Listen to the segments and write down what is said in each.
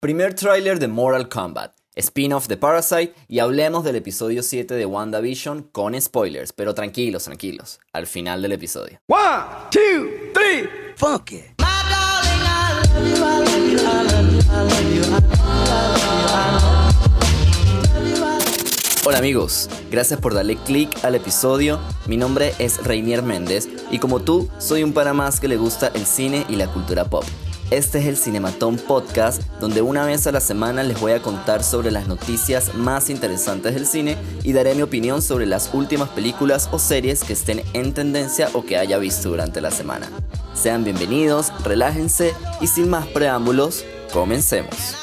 Primer tráiler de Mortal Kombat, spin-off de Parasite y hablemos del episodio 7 de WandaVision con spoilers, pero tranquilos, tranquilos, al final del episodio. One, two, three, fuck it. Hola amigos, gracias por darle click al episodio. Mi nombre es Reinier Méndez y como tú, soy un para más que le gusta el cine y la cultura pop. Este es el Cinematón Podcast, donde una vez a la semana les voy a contar sobre las noticias más interesantes del cine y daré mi opinión sobre las últimas películas o series que estén en tendencia o que haya visto durante la semana. Sean bienvenidos, relájense y sin más preámbulos, comencemos.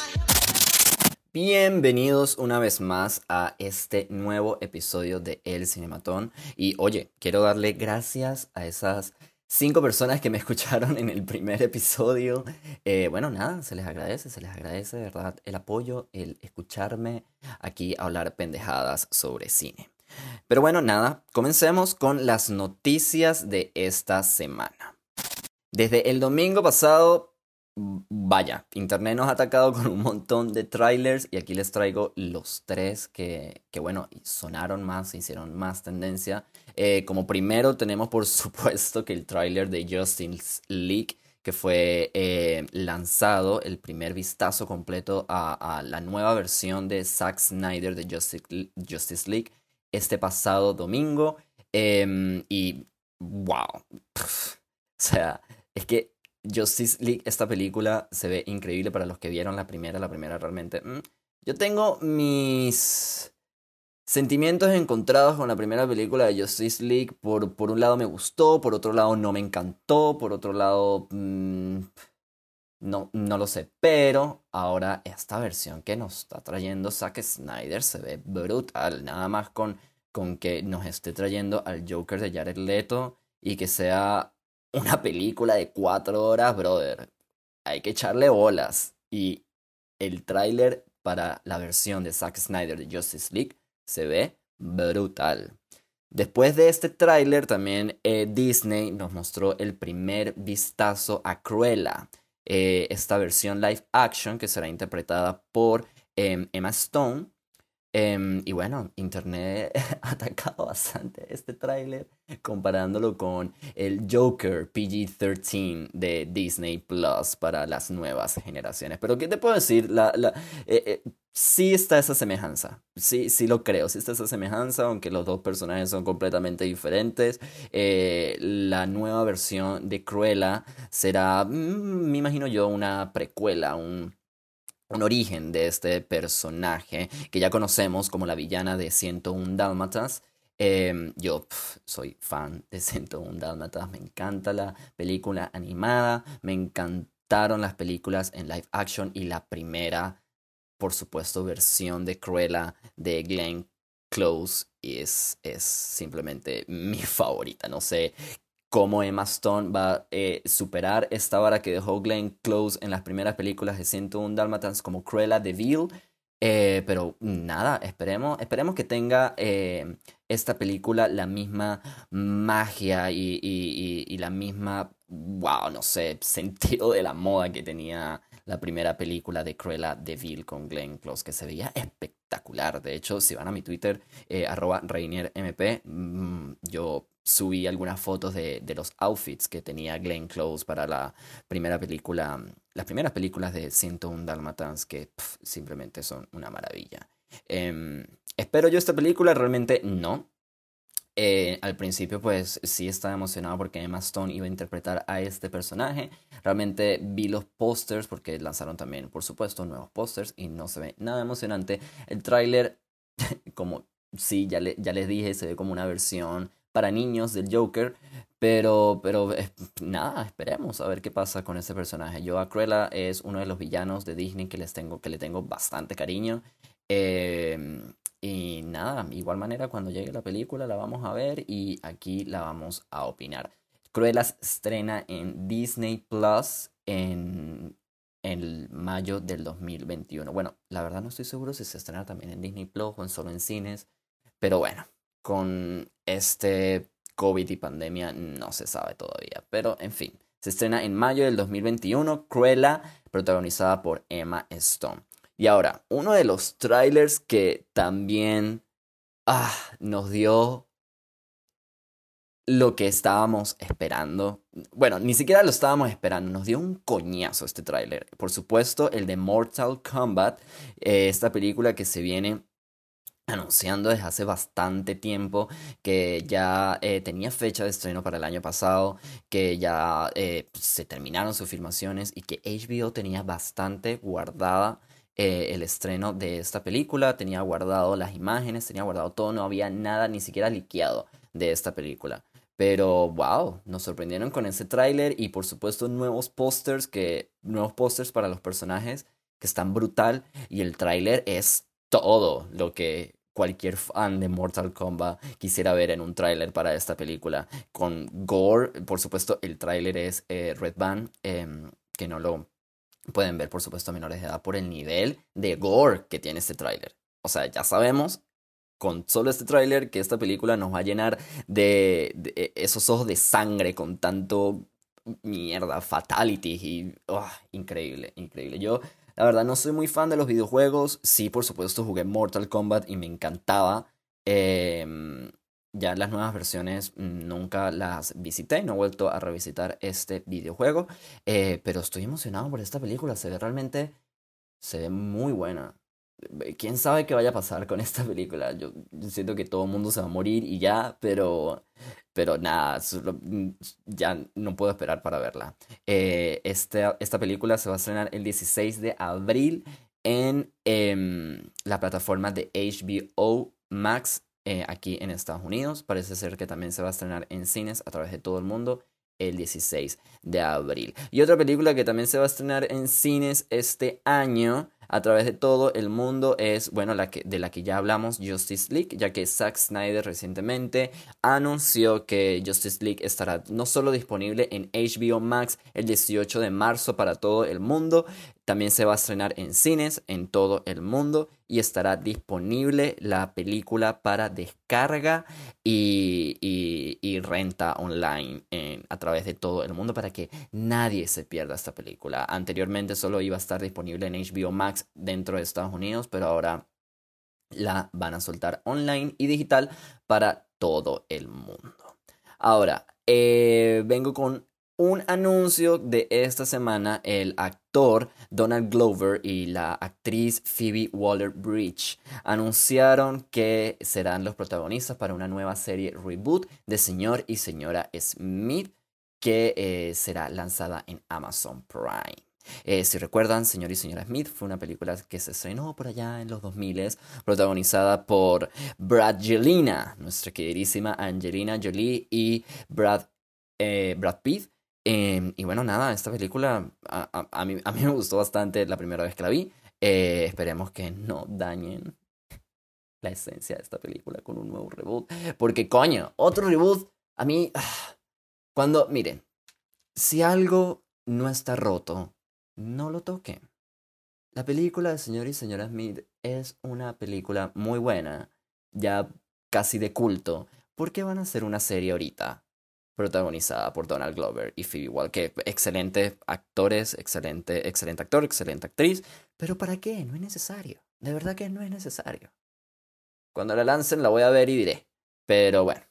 Bienvenidos una vez más a este nuevo episodio de El Cinematón. Y oye, quiero darle gracias a esas cinco personas que me escucharon en el primer episodio. Eh, bueno, nada, se les agradece, se les agradece de verdad el apoyo, el escucharme aquí hablar pendejadas sobre cine. Pero bueno, nada, comencemos con las noticias de esta semana. Desde el domingo pasado, vaya, Internet nos ha atacado con un montón de trailers y aquí les traigo los tres que, que bueno, sonaron más, hicieron más tendencia. Eh, como primero tenemos por supuesto que el tráiler de Justice League que fue eh, lanzado el primer vistazo completo a, la nueva versión de Zack Snyder de Justice, Justice League este pasado domingo. Em, y wow. o sea, es que Justice League, esta película, se ve increíble para los que vieron la primera. La primera realmente. Mm, yo tengo mis Sentimientos encontrados con la primera película de Justice League. Por, por un lado me gustó, por otro lado no me encantó, por otro lado... Mm, no, no lo sé, pero ahora esta versión que nos está trayendo Zack Snyder se ve brutal. Nada más con, con que nos esté trayendo al Joker de Jared Leto y que sea una película de cuatro horas, brother. Hay que echarle bolas. Y el tráiler para la versión de Zack Snyder de Justice League se ve brutal. Después de este tráiler también eh, Disney nos mostró el primer vistazo a Cruella, eh, esta versión live action que será interpretada por em, Emma Stone. Em, y bueno, Internet ha atacado bastante este tráiler comparándolo con el Joker PG-13 de Disney Plus para las nuevas generaciones. Pero ¿qué te puedo decir? La, la, eh, sí está esa semejanza. Sí, sí lo creo. Sí está esa semejanza, aunque los dos personajes son completamente diferentes. Eh, la nueva versión de Cruella será, mm, me imagino yo, una precuela, un, un origen de este personaje que ya conocemos como la villana de 101 Dálmatas. Em, yo soy fan de 101 Dálmatas, me encanta la película animada, me encantaron las películas en live action y la primera por supuesto, versión de Cruella de Glenn Close y es, es simplemente mi favorita. No sé cómo Emma Stone va a eh, superar esta vara que dejó Glenn Close en las primeras películas de 101 Dalmatans como Cruella de Vil. Eh, pero nada, esperemos, esperemos que tenga eh, esta película la misma magia y, y, la misma, wow, no sé, sentido de la moda que tenía la primera película de Cruella de Vil con Glenn Close, que se veía espectacular. De hecho, si van a mi Twitter, eh, arroba RainierMP, mm, yo subí algunas fotos de, los outfits que tenía Glenn Close para la primera película, las primeras películas de 101 Dalmatans, que simplemente son una maravilla. Em, espero yo esta película, realmente no. Eh, al principio pues sí estaba emocionado porque Emma Stone iba a interpretar a este personaje. Realmente vi los pósters porque lanzaron también, por supuesto, nuevos pósters y no se ve nada emocionante. El tráiler, como sí, ya, ya les dije, se ve como una versión para niños del Joker. Pero, pero nada, esperemos a ver qué pasa con este personaje. Yo a Cruella es uno de los villanos de Disney que les tengo, que le tengo bastante cariño. Eh, y nada, igual manera cuando llegue la película la vamos a ver y aquí la vamos a opinar. Cruella estrena en Disney Plus en, en mayo del 2021. Bueno, la verdad no estoy seguro si se estrena también en Disney Plus o en solo en cines. Pero bueno, con este COVID y pandemia no se sabe todavía. Pero en fin, se estrena en mayo del 2021. Cruella protagonizada por Emma Stone. Y ahora, uno de los trailers que también ah, nos dio lo que estábamos esperando. Bueno, ni siquiera lo estábamos esperando, nos dio un coñazo este tráiler. Por supuesto, el de Mortal Kombat, eh, esta película que se viene anunciando desde hace bastante tiempo que ya eh, tenía fecha de estreno para el año pasado, que ya eh, se terminaron sus filmaciones y que HBO tenía bastante guardada el estreno de esta película, tenía guardado las imágenes, tenía guardado todo, no había nada ni siquiera liqueado de esta película. Pero wow, nos sorprendieron con ese tráiler y por supuesto nuevos pósters que nuevos pósters para los personajes que están brutal y el tráiler es todo lo que cualquier fan de Mortal Kombat quisiera ver en un tráiler para esta película con gore, por supuesto el tráiler es eh, Red Band em, que no lo pueden ver por supuesto a menores de edad por el nivel de gore que tiene este tráiler. O sea, ya sabemos con solo este tráiler que esta película nos va a llenar de, e, esos ojos de sangre con tanto mierda, fatality y oh, increíble, increíble. Yo la verdad no soy muy fan de los videojuegos, sí por supuesto jugué Mortal Kombat y me encantaba. Em, ya las nuevas versiones nunca las visité, no he vuelto a revisitar este videojuego, eh, pero estoy emocionado por esta película, se ve realmente, se ve muy buena quién sabe qué vaya a pasar con esta película. Yo, siento que todo el mundo se va a morir y ya, pero, pero nada, mm, ya no puedo esperar para verla. Eh, esta, esta película se va a estrenar el 16 de abril en em, la plataforma de HBO Max eh, aquí en Estados Unidos. Parece ser que también se va a estrenar en cines a través de todo el mundo el 16 de abril. Y otra película que también se va a estrenar en cines este año a través de todo el mundo es, bueno, la que, de la que ya hablamos, Justice League, ya que Zack Snyder recientemente anunció que Justice League estará no solo disponible en HBO Max el 18 de marzo para todo el mundo, también se va a estrenar en cines en todo el mundo y estará disponible la película para descarga y, y, renta online a través de todo el mundo para que nadie se pierda esta película. Anteriormente solo iba a estar disponible en HBO Max dentro de Estados Unidos, pero ahora la van a soltar online y digital para todo el mundo. Ahora, eh, vengo con un anuncio de esta semana, el actor Donald Glover y la actriz Phoebe Waller-Bridge anunciaron que serán los protagonistas para una nueva serie reboot de Señor y Señora Smith que eh, será lanzada en Amazon Prime. Eh, si recuerdan, Señor y Señora Smith fue una película que se estrenó por allá en los 2000, protagonizada por Brad Jelena, nuestra queridísima Angelina Jolie y Brad, eh, Brad Pitt, Em, y bueno, nada, esta película a, a, mí, a mí me gustó bastante la primera vez que la vi. Eh, esperemos que no dañen la esencia de esta película con un nuevo reboot. Porque coño, otro reboot, a mí, cuando, miren, si algo no está roto, no lo toquen. La película de Señor y Señora Smith es una película muy buena, ya casi de culto. ¿Por qué van a hacer una serie ahorita? Protagonizada por Donald Glover y Phoebe que excelentes actores, excelente, excelente actor, excelente actriz, pero ¿para qué? No es necesario, de verdad que no es necesario. Cuando la lancen la voy a ver y diré, pero bueno.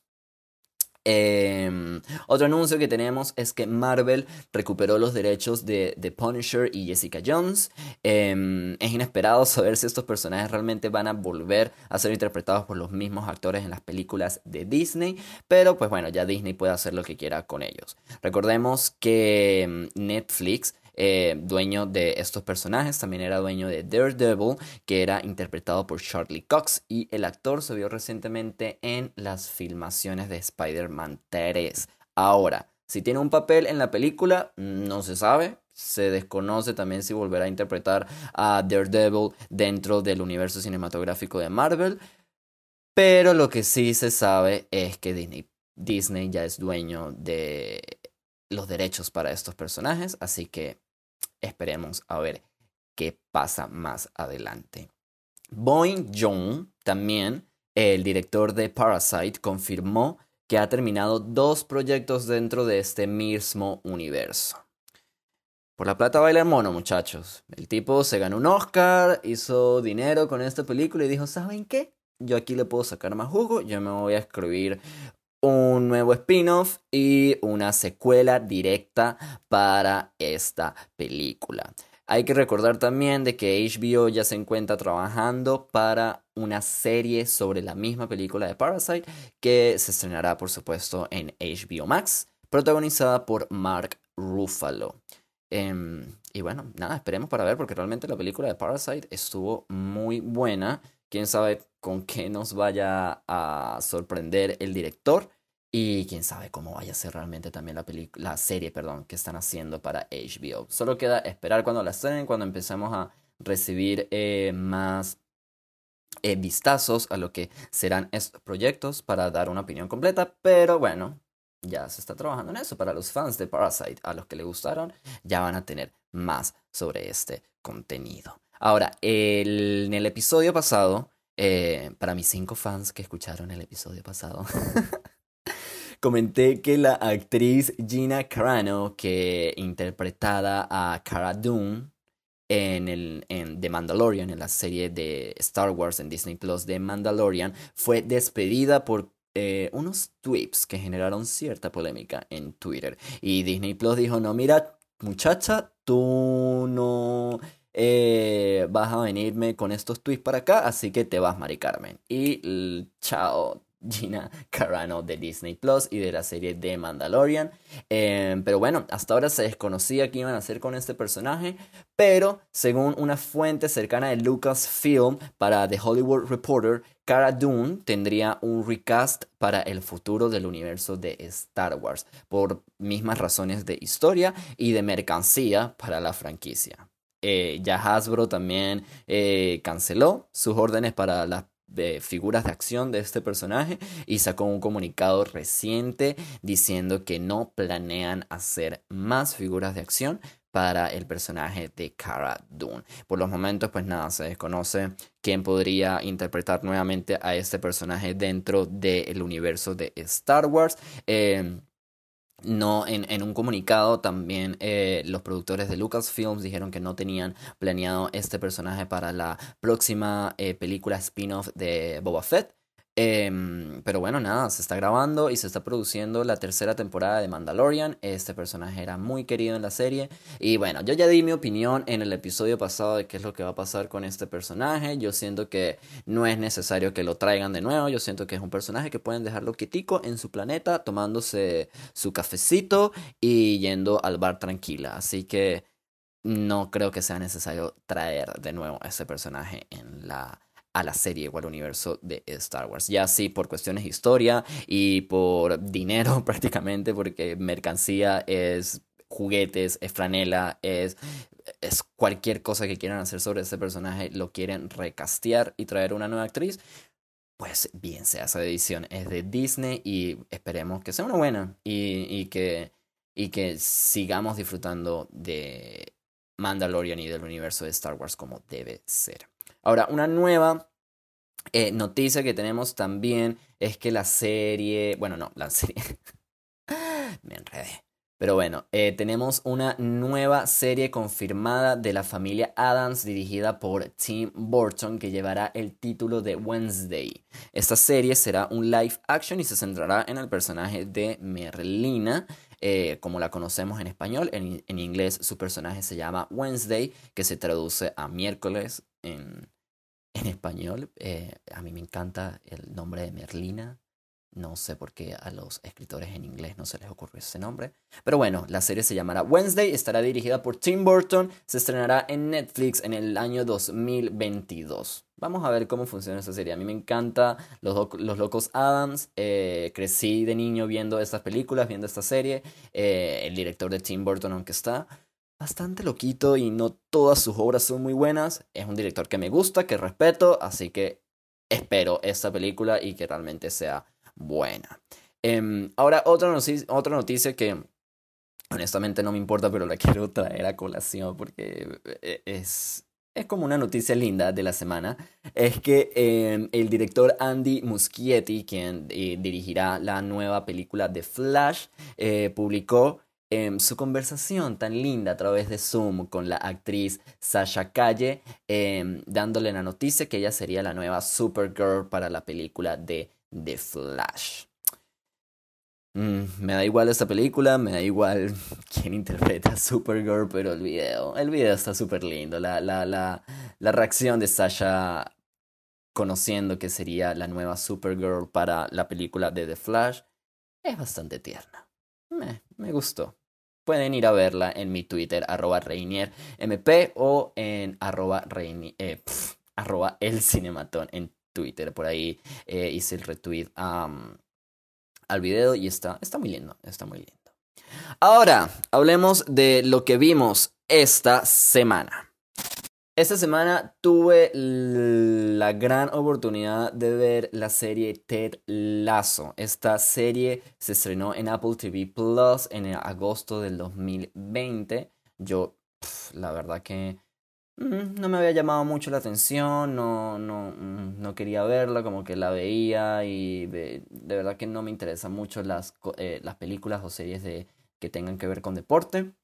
Em, otro anuncio que tenemos es que Marvel recuperó los derechos de The Punisher y Jessica Jones. Em, es inesperado saber si estos personajes realmente van a volver a ser interpretados por los mismos actores en las películas de Disney, pero pues bueno, ya Disney puede hacer lo que quiera con ellos. Recordemos que em, Netflix eh, dueño de estos personajes, también era dueño de Daredevil, que era interpretado por Charlie Cox, y el actor se vio recientemente en las filmaciones de Spider-Man 3. Ahora, si tiene un papel en la película, no se sabe. Se desconoce también si volverá a interpretar a Daredevil dentro del universo cinematográfico de Marvel. Pero lo que sí se sabe es que Disney, Disney ya es dueño de los derechos para estos personajes, así que esperemos a ver qué pasa más adelante. Boeing Jung, también el director de Parasite, confirmó que ha terminado dos proyectos dentro de este mismo universo. Por la plata baila mono, muchachos. El tipo se ganó un Oscar, hizo dinero con esta película y dijo, ¿saben qué? Yo aquí le puedo sacar más jugo, yo me voy a escribir un nuevo spin-off y una secuela directa para esta película. Hay que recordar también de que HBO ya se encuentra trabajando para una serie sobre la misma película de Parasite que se estrenará por supuesto en HBO Max, protagonizada por Mark Ruffalo. Em, y bueno, nada, esperemos para ver porque realmente la película de Parasite estuvo muy buena. Quién sabe con qué nos vaya a sorprender el director. Y quién sabe cómo vaya a ser realmente también la, serie perdón, que están haciendo para HBO. Solo queda esperar cuando la estrenen, cuando empecemos a recibir eh, más eh, vistazos a lo que serán estos proyectos para dar una opinión completa. Pero bueno, ya se está trabajando en eso. Para los fans de Parasite, a los que le gustaron, ya van a tener más sobre este contenido. Ahora, en el episodio pasado, eh, para mis cinco fans que escucharon el episodio pasado. comenté que la actriz Gina Carano, que interpretada a Cara Dune en, el, en The Mandalorian, en la serie de Star Wars en Disney Plus de Mandalorian, fue despedida por eh, unos tweets que generaron cierta polémica en Twitter. Y Disney Plus dijo, no, mira, muchacha, tú no... Eh, vas a venirme con estos tweets para acá, así que te vas, Mari Carmen. Y chao, Gina Carano de Disney Plus y de la serie de Mandalorian. Em, pero bueno, hasta ahora se desconocía qué iban a hacer con este personaje, pero según una fuente cercana de Lucasfilm para The Hollywood Reporter, Cara Dune tendría un recast para el futuro del universo de Star Wars, por mismas razones de historia y de mercancía para la franquicia. Eh, ya Hasbro también eh, canceló sus órdenes para las de figuras de acción de este personaje y sacó un comunicado reciente diciendo que no planean hacer más figuras de acción para el personaje de Cara Dune. Por los momentos, pues nada, se desconoce quién podría interpretar nuevamente a este personaje dentro del universo de Star Wars. Eh, no, en, en, un comunicado también eh, los productores de Lucasfilms dijeron que no tenían planeado este personaje para la próxima eh, película spin-off de Boba Fett. Em, pero bueno, nada, se está grabando y se está produciendo la tercera temporada de Mandalorian. Este personaje era muy querido en la serie. Y bueno, yo ya di mi opinión en el episodio pasado de qué es lo que va a pasar con este personaje. Yo siento que no es necesario que lo traigan de nuevo. Yo siento que es un personaje que pueden dejarlo quietico en su planeta, tomándose su cafecito y yendo al bar tranquila. Así que no creo que sea necesario traer de nuevo a ese personaje en la a la serie o al universo de Star Wars. Ya sí, por cuestiones de historia y por dinero prácticamente, porque mercancía es juguetes, es franela, es, es cualquier cosa que quieran hacer sobre ese personaje, lo quieren recastear y traer una nueva actriz. Pues bien sea esa edición, es de Disney y esperemos que sea una buena y, y que, y que sigamos disfrutando de Mandalorian y del universo de Star Wars como debe ser. Ahora, una nueva eh, noticia que tenemos también es que la serie, bueno, no, la serie, me enredé. Pero bueno, eh, tenemos una nueva serie confirmada de la familia Adams dirigida por Tim Burton que llevará el título de Wednesday. Esta serie será un live action y se centrará en el personaje de Merlina, eh, como la conocemos en español. En, en inglés su personaje se llama Wednesday, que se traduce a miércoles en, en español. Eh, a mí me encanta el nombre de Merlina. No sé por qué a los escritores en inglés no se les ocurrió ese nombre. Pero bueno, la serie se llamará Wednesday, estará dirigida por Tim Burton, se estrenará en Netflix en el año 2022. Vamos a ver cómo funciona esta serie. A mí me encanta Los, los Locos Adams. Eh, crecí de niño viendo estas películas, viendo esta serie. Eh, el director de Tim Burton, aunque está bastante loquito y no todas sus obras son muy buenas. Es un director que me gusta, que respeto, así que espero esta película y que realmente sea buena. Em, ahora, otra noticia, otra noticia que honestamente no me importa, pero la quiero traer a colación porque eh, es, es como una noticia linda de la semana, es que em, el director Andy Muschietti, quien eh, dirigirá la nueva película de Flash, eh, publicó em, su conversación tan linda a través de Zoom con la actriz Sasha Calle, em, dándole la noticia que ella sería la nueva Supergirl para la película de The Flash. Mm, me da igual esta película, me da igual quién interpreta a Supergirl, pero el video, el video está súper lindo. La, la, la, la reacción de Sasha conociendo que sería la nueva Supergirl para la película de The Flash es bastante tierna. Me, me gustó. Pueden ir a verla en mi Twitter, arroba ReinierMP o en arroba, eh, arroba el cinematón en Twitter. Por ahí eh, hice el retweet al video y está, está muy lindo, está muy lindo. Ahora, hablemos de lo que vimos esta semana. Esta semana tuve la gran oportunidad de ver la serie Ted Lasso. Esta serie se estrenó en Apple TV Plus en agosto del 2020. Yo, la verdad que mm, no me había llamado mucho la atención, no, no, mm, no quería verla, como que la veía y de, verdad que no me interesan mucho las, eh, las películas o series de, que tengan que ver con deporte.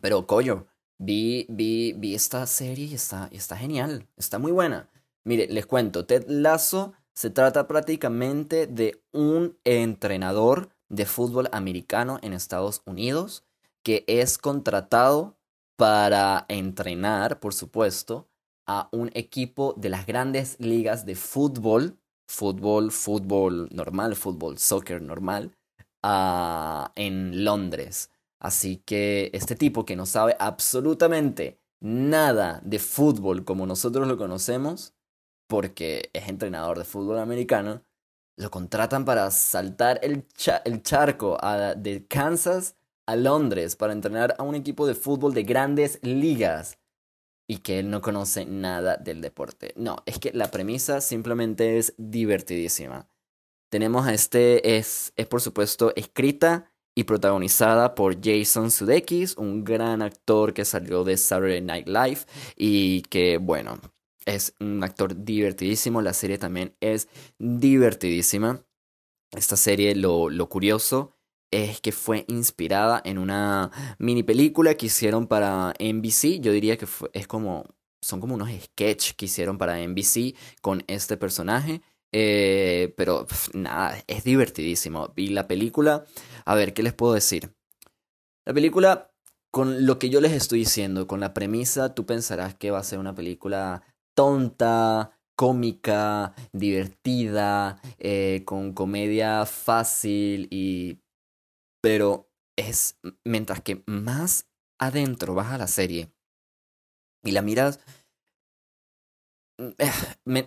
Pero, coño Vi, vi, vi esta serie y está, está genial, está muy buena. Mire, les cuento, Ted Lasso se trata prácticamente de un entrenador de fútbol americano en Estados Unidos que es contratado para entrenar, por supuesto, a un equipo de las grandes ligas de fútbol, fútbol, fútbol normal, fútbol, soccer normal, uh, en Londres. Así que este tipo que no sabe absolutamente nada de fútbol como nosotros lo conocemos, porque es entrenador de fútbol americano, lo contratan para saltar el, charco de Kansas a Londres para entrenar a un equipo de fútbol de grandes ligas y que él no conoce nada del deporte. No, es que la premisa simplemente es divertidísima. Tenemos a este, es, es por supuesto escrita y protagonizada por Jason Sudeikis, un gran actor que salió de Saturday Night Live y que, bueno, es un actor divertidísimo. La serie también es divertidísima. Esta serie, lo, lo curioso es que fue inspirada en una mini película que hicieron para NBC. Yo diría que es como, son como unos sketches que hicieron para NBC con este personaje. Eh, pero nada, es divertidísimo. Y la película, a ver, ¿qué les puedo decir? La película, con lo que yo les estoy diciendo, con la premisa, tú pensarás que va a ser una película tonta, cómica, divertida, eh, con comedia fácil y... Pero es, mientras que más adentro vas a la serie y la miras, eh,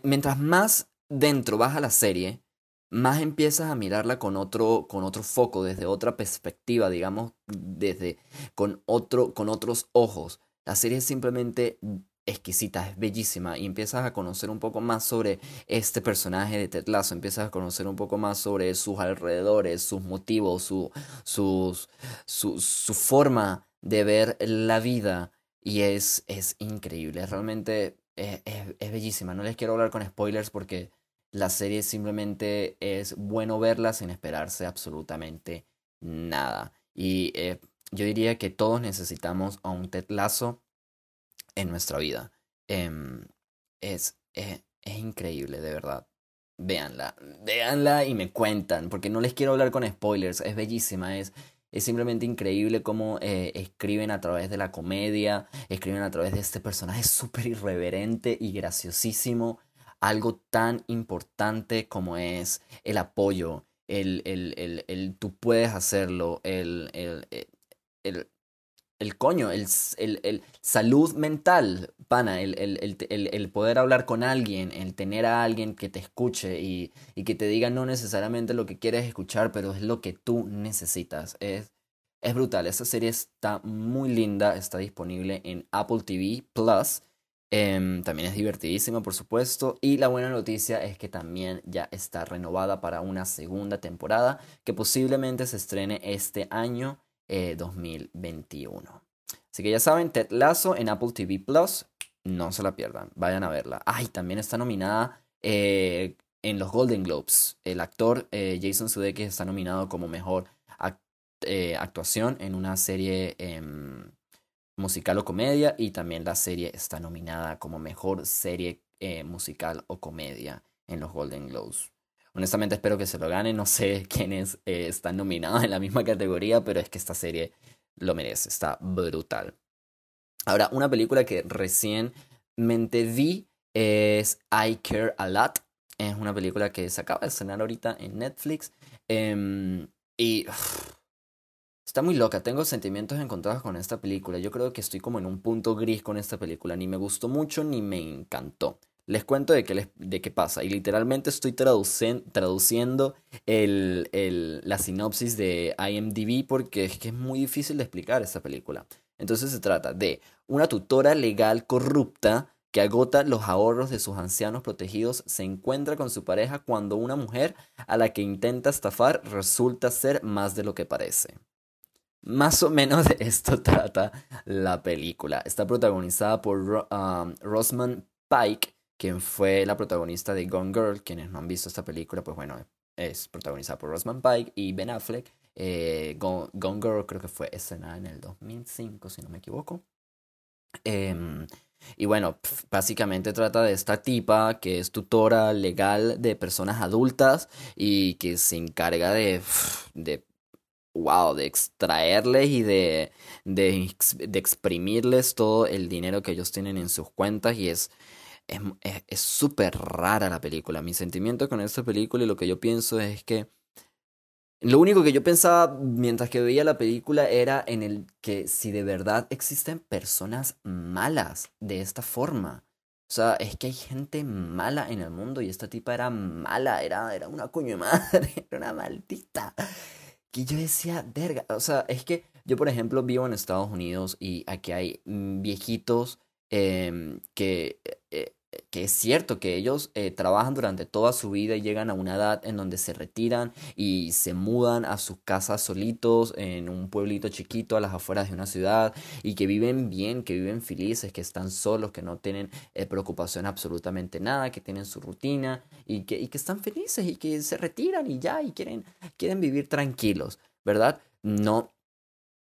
mientras más dentro vas a la serie, más empiezas a mirarla con otro, con otro foco, desde otra perspectiva, digamos, desde con otro, con otros ojos. La serie es simplemente exquisita, es bellísima y empiezas a conocer un poco más sobre este personaje de Ted Lasso, empiezas a conocer un poco más sobre sus alrededores, sus motivos, su, su, su forma de ver la vida y es, es increíble, realmente es, es bellísima. No les quiero hablar con spoilers porque la serie simplemente es bueno verla sin esperarse absolutamente nada. Y eh, yo diría que todos necesitamos a un Ted Lasso en nuestra vida. Em, es, es, es increíble, de verdad. Véanla, véanla y me cuentan, porque no les quiero hablar con spoilers, es bellísima, es, es simplemente increíble cómo eh, escriben a través de la comedia, escriben a través de este personaje súper irreverente y graciosísimo algo tan importante como es el apoyo, el, el, el, el tú puedes hacerlo, el, el, eh, coño, el, salud mental, pana, el, poder hablar con alguien, el tener a alguien que te escuche y, y, que te diga no necesariamente lo que quieres escuchar, pero es lo que tú necesitas. Es, es brutal, esa serie está muy linda, está disponible en Apple TV Plus. Em, también es divertidísima, por supuesto. Y la buena noticia es que también ya está renovada para una segunda temporada que posiblemente se estrene este año 2021. Eh, Así que ya saben, Ted Lasso en Apple TV Plus. No se la pierdan, vayan a verla. Ay, también está nominada eh, en los Golden Globes. El actor eh, Jason Sudeikis está nominado como mejor actuación en una serie em, musical o comedia y también la serie está nominada como mejor serie eh, musical o comedia en los Golden Globes. Honestamente espero que se lo gane, no sé quiénes eh, están nominados en la misma categoría, pero es que esta serie lo merece, está brutal. Ahora, una película que recientemente vi es I Care a Lot. Es una película que se acaba de estrenar ahorita en Netflix. Em, y está muy loca. Tengo sentimientos encontrados con esta película. Yo creo que estoy como en un punto gris con esta película. Ni me gustó mucho ni me encantó. Les cuento de qué, de qué pasa. Y literalmente estoy traduciendo el, el, la sinopsis de IMDb porque es que es muy difícil de explicar esta película. Entonces se trata de una tutora legal corrupta que agota los ahorros de sus ancianos protegidos, se encuentra con su pareja cuando una mujer a la que intenta estafar resulta ser más de lo que parece. Más o menos de esto trata la película. Está protagonizada por um, Rosamund Pike, quien fue la protagonista de Gone Girl. Quienes no han visto esta película, pues bueno, es protagonizada por Rosamund Pike y Ben Affleck. Eh, Gone, Girl creo que fue escenada en el 2005, si no me equivoco. Eh, y bueno, básicamente trata de esta tipa que es tutora legal de personas adultas y que se encarga de wow, de extraerles y de, de, de exprimirles todo el dinero que ellos tienen en sus cuentas y es es súper rara la película. Mi sentimiento con esta película y lo que yo pienso es que lo único que yo pensaba mientras que veía la película era en el que si de verdad existen personas malas de esta forma. O sea, es que hay gente mala en el mundo y esta tipa era mala, era, era una coño madre, era una maldita. Que yo decía, verga, o sea, es que yo por ejemplo vivo en Estados Unidos y aquí hay mm, viejitos em, que eh, que es cierto que ellos eh, trabajan durante toda su vida y llegan a una edad en donde se retiran y se mudan a sus casas solitos en un pueblito chiquito a las afueras de una ciudad y que viven bien, que viven felices, que están solos, que no tienen eh, preocupación absolutamente nada, que tienen su rutina y que, y que están felices y que se retiran y ya y quieren, quieren vivir tranquilos, ¿verdad? No,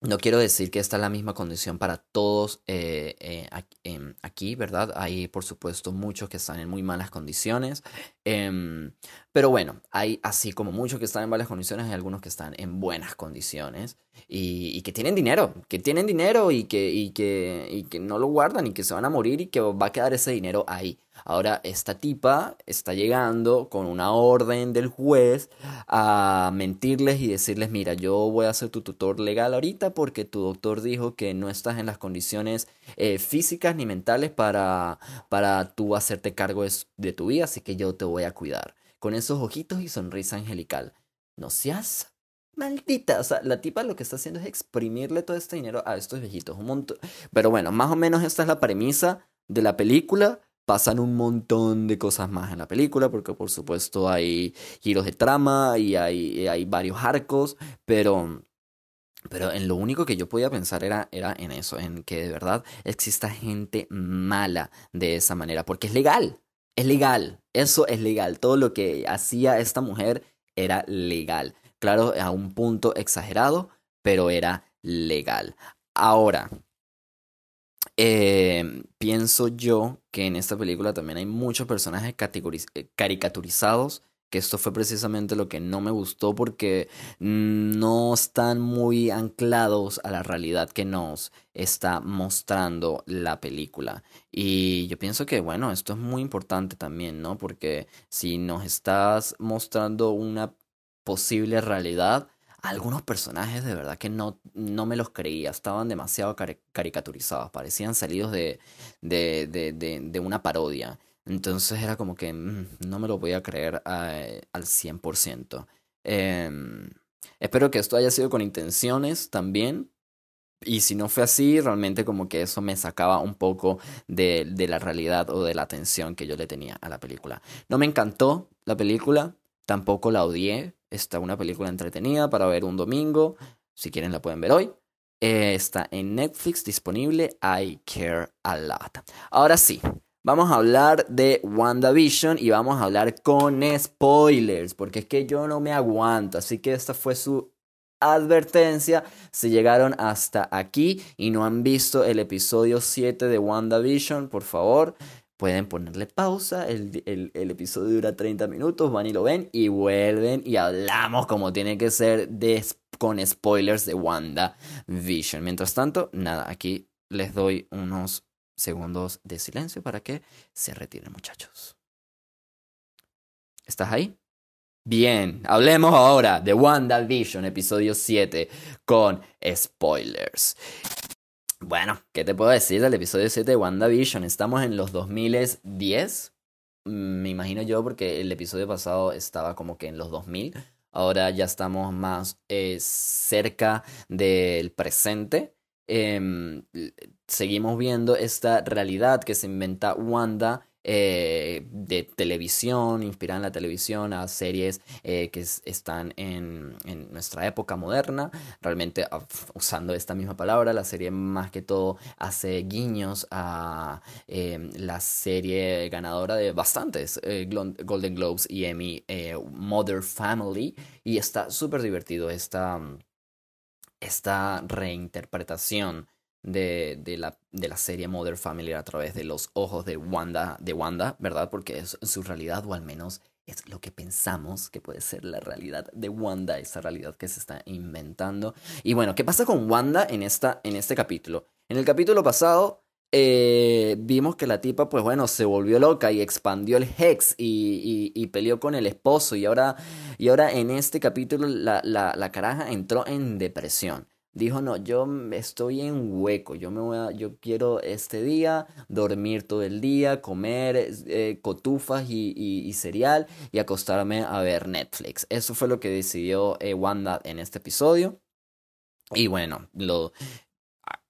no quiero decir que esta es la misma condición para todos eh, eh, em, aquí, ¿verdad? Hay, por supuesto, muchos que están en muy malas condiciones. Em, pero bueno, hay así como muchos que están en malas condiciones, hay algunos que están en buenas condiciones y, que tienen dinero, que tienen dinero y que, y, que, y que no lo guardan y que se van a morir y que va a quedar ese dinero ahí. Ahora, esta tipa está llegando con una orden del juez a mentirles y decirles, mira, yo voy a ser tu tutor legal ahorita porque tu doctor dijo que no estás en las condiciones eh, físicas ni mentales para, para tú hacerte cargo de, tu vida, así que yo te voy a cuidar. Con esos ojitos y sonrisa angelical. No seas maldita. O sea, la tipa lo que está haciendo es exprimirle todo este dinero a estos viejitos. Un montón. Pero bueno, más o menos esta es la premisa de la película pasan un montón de cosas más en la película, porque por supuesto hay giros de trama y hay, hay varios arcos, pero, pero en lo único que yo podía pensar era, era en eso, en que de verdad exista gente mala de esa manera, porque es legal, es legal, eso es legal, todo lo que hacía esta mujer era legal, claro, a un punto exagerado, pero era legal. Ahora, eh, pienso yo que en esta película también hay muchos personajes eh, caricaturizados, que esto fue precisamente lo que no me gustó porque no están muy anclados a la realidad que nos está mostrando la película. Y yo pienso que, bueno, esto es muy importante también, ¿no? Porque si nos estás mostrando una posible realidad, algunos personajes de verdad que no, no me los creía, estaban demasiado caricaturizados, parecían salidos de, de, de, de, una parodia. Entonces era como que mm, no me lo voy a creer al 100%. Em, espero que esto haya sido con intenciones también. Y si no fue así, realmente como que eso me sacaba un poco de, de la realidad o de la atención que yo le tenía a la película. No me encantó la película, tampoco la odié, Está una película entretenida para ver un domingo. Si quieren la pueden ver hoy. Eh, está en Netflix disponible. I Care a Lot. Ahora sí, vamos a hablar de WandaVision y vamos a hablar con spoilers. Porque es que yo no me aguanto. Así que esta fue su advertencia, si llegaron hasta aquí y no han visto el episodio 7 de WandaVision, por favor, pueden ponerle pausa, el, episodio dura 30 minutos, van y lo ven y vuelven y hablamos como tiene que ser con spoilers de WandaVision. Mientras tanto, nada, aquí les doy unos segundos de silencio para que se retiren muchachos. ¿Estás ahí? Bien, hablemos ahora de WandaVision, episodio 7, con spoilers. Bueno, ¿qué te puedo decir del episodio 7 de WandaVision? Estamos en los 2010, me imagino yo, porque el episodio pasado estaba como que en los 2000. Ahora ya estamos más eh, cerca del presente. Em, seguimos viendo esta realidad que se inventa Wanda eh, de televisión, inspirada en la televisión, a series eh, que están en, en, nuestra época moderna. Realmente ah, usando esta misma palabra, la serie más que todo hace guiños a em, la serie ganadora de bastantes eh, Golden Globes y Emmy, Mother Family. Y está súper divertido esta, esta reinterpretación de, de, la, de la serie Mother Family a través de los ojos de Wanda, de Wanda, ¿verdad? Porque es su realidad, o al menos es lo que pensamos que puede ser la realidad de Wanda, esa realidad que se está inventando. Y bueno, ¿qué pasa con Wanda en, esta, en este capítulo? En el capítulo pasado eh, vimos que la tipa, pues bueno, se volvió loca y expandió el Hex y, y, peleó con el esposo. Y ahora, y ahora en este capítulo la, la, la caraja entró en depresión dijo, no, yo estoy en hueco, yo, me voy a, yo quiero este día dormir todo el día, comer eh, cotufas y, cereal y acostarme a ver Netflix. Eso fue lo que decidió eh, Wanda en este episodio. Y bueno, lo,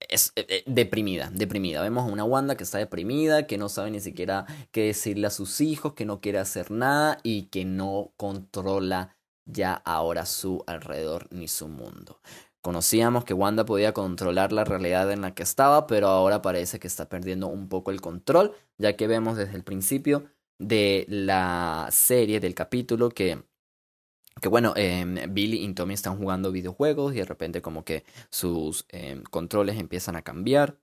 es eh, deprimida, deprimida. Vemos a una Wanda que está deprimida, que no sabe ni siquiera qué decirle a sus hijos, que no quiere hacer nada y que no controla ya ahora su alrededor ni su mundo. Conocíamos que Wanda podía controlar la realidad en la que estaba, pero ahora parece que está perdiendo un poco el control, ya que vemos desde el principio de la serie, del capítulo, que, que bueno, em, Billy y Tommy están jugando videojuegos y de repente como que sus em, controles empiezan a cambiar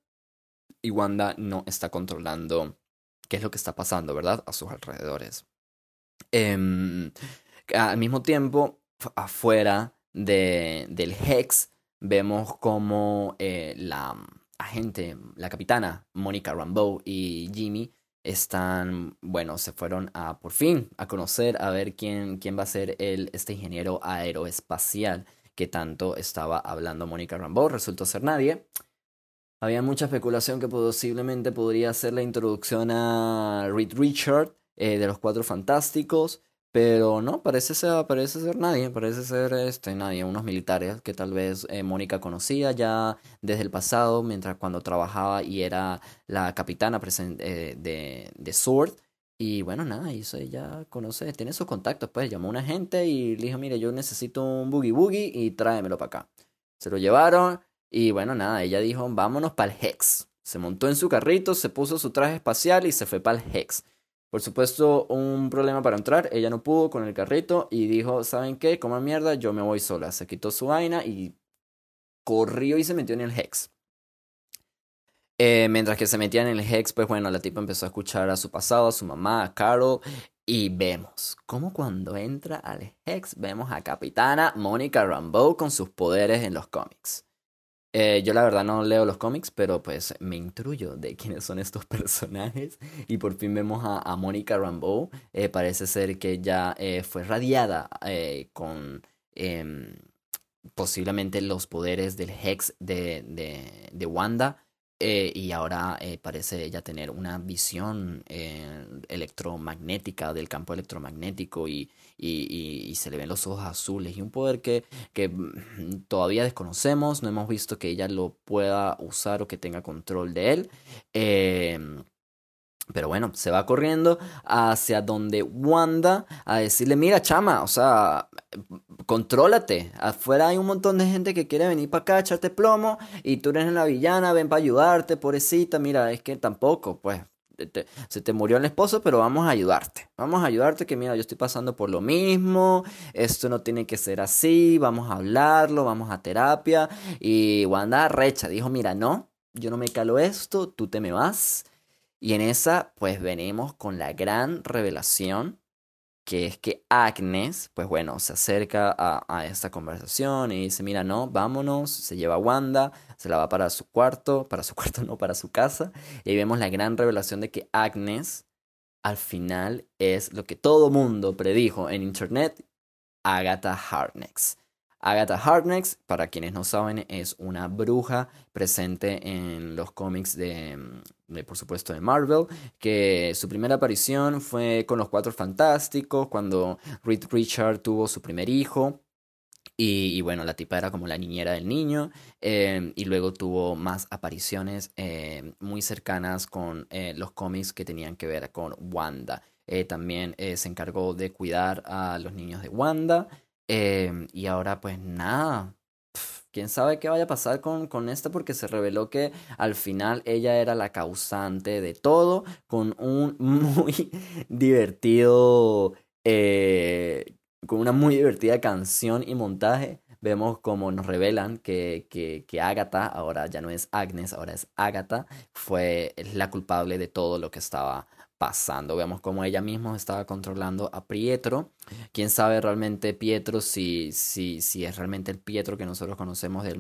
y Wanda no está controlando qué es lo que está pasando, ¿verdad? A sus alrededores. Em, al mismo tiempo, afuera de, del Hex, vemos como eh, la agente, la capitana Mónica Rambeau y Jimmy están, bueno, se fueron a por fin a conocer, a ver quién, quién va a ser el, este ingeniero aeroespacial que tanto estaba hablando Mónica Rambeau. Resultó ser nadie. Había mucha especulación que posiblemente podría ser la introducción a Reed Richard eh, de los Cuatro Fantásticos. Pero no, parece ser, parece ser nadie, parece ser este, nadie, unos militares que tal vez eh, Mónica conocía ya desde el pasado, mientras cuando trabajaba y era la capitana eh, de, de Sword. Y bueno, nada, eso ella conoce, tiene sus contactos, pues llamó a una gente y le dijo, mire, yo necesito un boogie boogie y tráemelo para acá. Se lo llevaron y bueno, nada, ella dijo, vámonos para el Hex. Se montó en su carrito, se puso su traje espacial y se fue para el Hex. Por supuesto, un problema para entrar. Ella no pudo con el carrito y dijo, ¿saben qué? Como mierda, yo me voy sola. Se quitó su vaina y corrió y se metió en el Hex. Eh, mientras que se metía en el Hex, pues bueno, la tipa empezó a escuchar a su pasado, a su mamá, a Carol. Y vemos como cuando entra al Hex, vemos a Capitana Mónica Rambeau con sus poderes en los cómics. Eh, yo la verdad no leo los cómics, pero pues me intruyo de quiénes son estos personajes. Y por fin vemos a, a Mónica Rambeau. Eh, parece ser que ya eh, fue radiada con em, posiblemente los poderes del Hex de, de, de Wanda. Eh, y ahora eh, parece ella tener una visión eh, electromagnética del campo electromagnético y, y, y, se le ven los ojos azules y un poder que, que mm, todavía desconocemos, no hemos visto que ella lo pueda usar o que tenga control de él. Pero bueno, se va corriendo hacia donde Wanda a decirle, mira chama, o sea, contrólate. Afuera hay un montón de gente que quiere venir para acá, echarte plomo, y tú eres la villana, ven para ayudarte, pobrecita. Mira, es que tampoco, pues, se te murió el esposo, pero vamos a ayudarte. Vamos a ayudarte que mira, yo estoy pasando por lo mismo, esto no tiene que ser así, vamos a hablarlo, vamos a terapia. Y Wanda recha, dijo, mira, no, yo no me calo esto, tú te me vas. Y en esa, pues venimos con la gran revelación que es que Agnes, pues bueno, se acerca a, esta conversación y dice, mira, no, vámonos, se lleva a Wanda, se la va para su cuarto, para su cuarto no, para su casa, y ahí vemos la gran revelación de que Agnes al final es lo que todo mundo predijo en internet, Agatha Harkness. Agatha Harkness, para quienes no saben, es una bruja presente en los cómics de, por supuesto, de Marvel, que su primera aparición fue con los Cuatro Fantásticos, cuando Reed Richard tuvo su primer hijo. Y, bueno, la tipa era como la niñera del niño. Em, y luego tuvo más apariciones em, muy cercanas con eh, los cómics que tenían que ver con Wanda. Eh, también eh, se encargó de cuidar a los niños de Wanda. Em, y ahora pues nada, quién sabe qué vaya a pasar con, con esta porque se reveló que al final ella era la causante de todo con un muy divertido, eh, con una muy divertida canción y montaje. Vemos como nos revelan que, que, que Agatha, ahora ya no es Agnes, ahora es Agatha, fue la culpable de todo lo que estaba pasando. Vemos cómo ella misma estaba controlando a Pietro. Quién sabe realmente Pietro si, si, si es realmente el Pietro que nosotros conocemos del,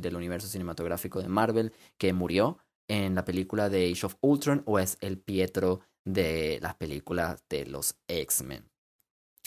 del universo cinematográfico de Marvel que murió en la película de Age of Ultron o es el Pietro de las películas de los X-Men.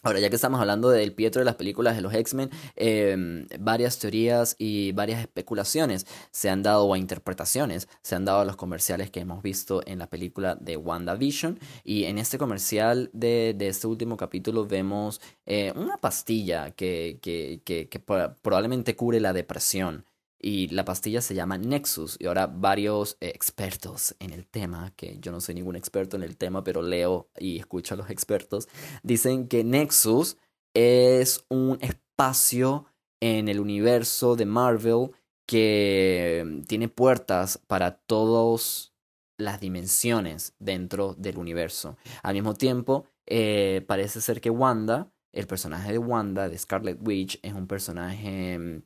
Ahora, ya que estamos hablando del Pietro de las películas de los X-Men, em, varias teorías y varias especulaciones se han dado, o interpretaciones, se han dado a los comerciales que hemos visto en la película de WandaVision. Y en este comercial de, este último capítulo vemos eh, una pastilla que, que, que, que probablemente cure la depresión y la pastilla se llama Nexus y ahora varios eh, expertos en el tema, que yo no soy ningún experto en el tema, pero leo y escucho a los expertos, dicen que Nexus es un espacio en el universo de Marvel que tiene puertas para todas las dimensiones dentro del universo. Al mismo tiempo, eh, parece ser que Wanda, el personaje de Wanda, de Scarlet Witch, es un personaje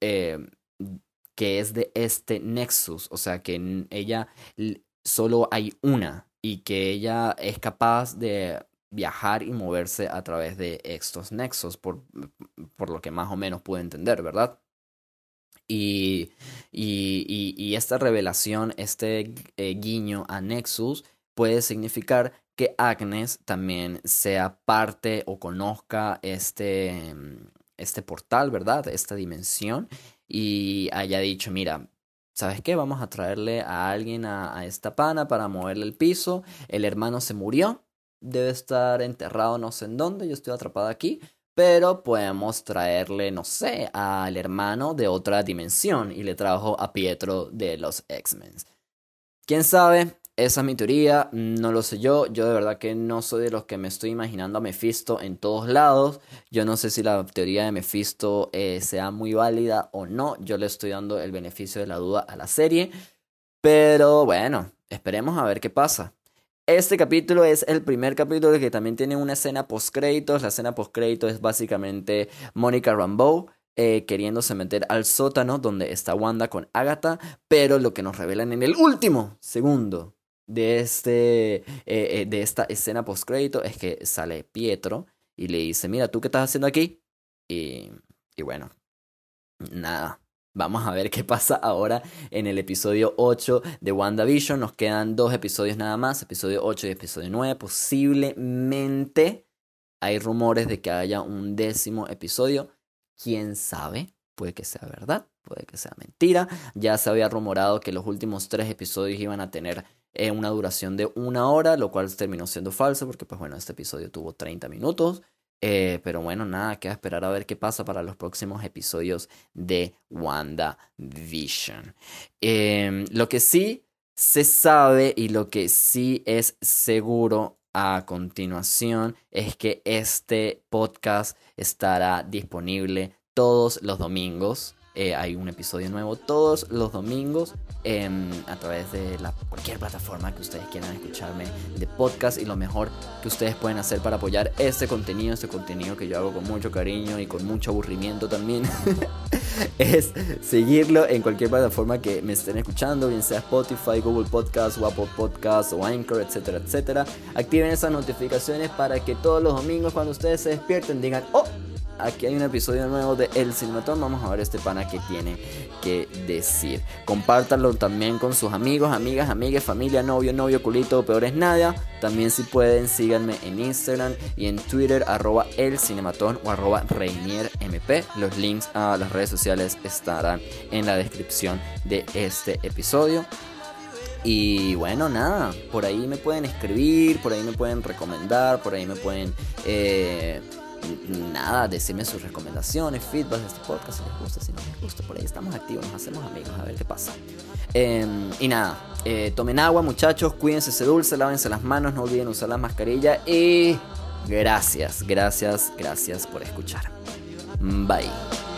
eh, que es de este Nexus, o sea que ella solo hay una y que ella es capaz de viajar y moverse a través de estos nexos, por, por lo que más o menos pude entender, ¿verdad? Y, y, y, esta revelación, este eh, guiño a Nexus, puede significar que Agnes también sea parte o conozca este, este portal, ¿verdad? Esta dimensión y haya dicho, mira, ¿sabes qué? Vamos a traerle a alguien a, esta pana para moverle el piso. El hermano se murió, debe estar enterrado no sé en dónde, yo estoy atrapada aquí. Pero podemos traerle, no sé, al hermano de otra dimensión y le trajo a Pietro de los X-Men. ¿Quién sabe? Esa es mi teoría, no lo sé yo. Yo de verdad que no soy de los que me estoy imaginando a Mephisto en todos lados. Yo no sé si la teoría de Mephisto eh, sea muy válida o no. Yo le estoy dando el beneficio de la duda a la serie. Pero bueno, esperemos a ver qué pasa. Este capítulo es el primer capítulo que también tiene una escena post créditos. La escena post créditos es básicamente Mónica Rambeau eh, queriéndose meter al sótano donde está Wanda con Agatha, pero lo que nos revelan en el último segundo de, este, eh, eh, de esta escena post crédito es que sale Pietro y le dice, mira, ¿tú qué estás haciendo aquí? Y, y bueno, nada. Vamos a ver qué pasa ahora en el episodio 8 de WandaVision. Nos quedan dos episodios nada más, episodio 8 y episodio 9. Posiblemente hay rumores de que haya un décimo episodio. ¿Quién sabe? Puede que sea verdad, puede que sea mentira. Ya se había rumorado que los últimos tres episodios iban a tener eh, una duración de una hora, lo cual terminó siendo falso porque pues bueno, este episodio tuvo 30 minutos. Eh, pero bueno, nada, queda esperar a ver qué pasa para los próximos episodios de WandaVision. Eh, lo que sí se sabe y lo que sí es seguro a continuación es que este podcast estará disponible todos los domingos Eh, hay un episodio nuevo todos los domingos em, a través de cualquier plataforma que ustedes quieran escucharme de podcast. Y lo mejor que ustedes pueden hacer para apoyar este contenido, este contenido que yo hago con mucho cariño y con mucho aburrimiento también, es seguirlo en cualquier plataforma que me estén escuchando, bien sea Spotify, Google Podcast, o Apple Podcast o Anchor, etcétera, etcétera. Activen esas notificaciones para que todos los domingos cuando ustedes se despierten digan, oh, aquí hay un episodio nuevo de El Cinematón. Vamos a ver este pana que tiene que decir. Compártanlo también con sus amigos, amigas, amigas, familia, novio, novio, culito, peor es nada. También si pueden, síganme en Instagram y en Twitter, arroba El Cinematón o arroba MP. Los links a las redes sociales estarán en la descripción de este episodio. Y bueno, nada, por ahí me pueden escribir, por ahí me pueden recomendar, por ahí me pueden... Eh, nada, decirme sus recomendaciones, feedback de este podcast, si les gusta, si no les gusta, por ahí estamos activos, nos hacemos amigos, a ver qué pasa. Em, y nada, eh, tomen agua muchachos, cuídense ese dulce, lávense las manos, no olviden usar la mascarilla y gracias, gracias, gracias por escuchar. Bye.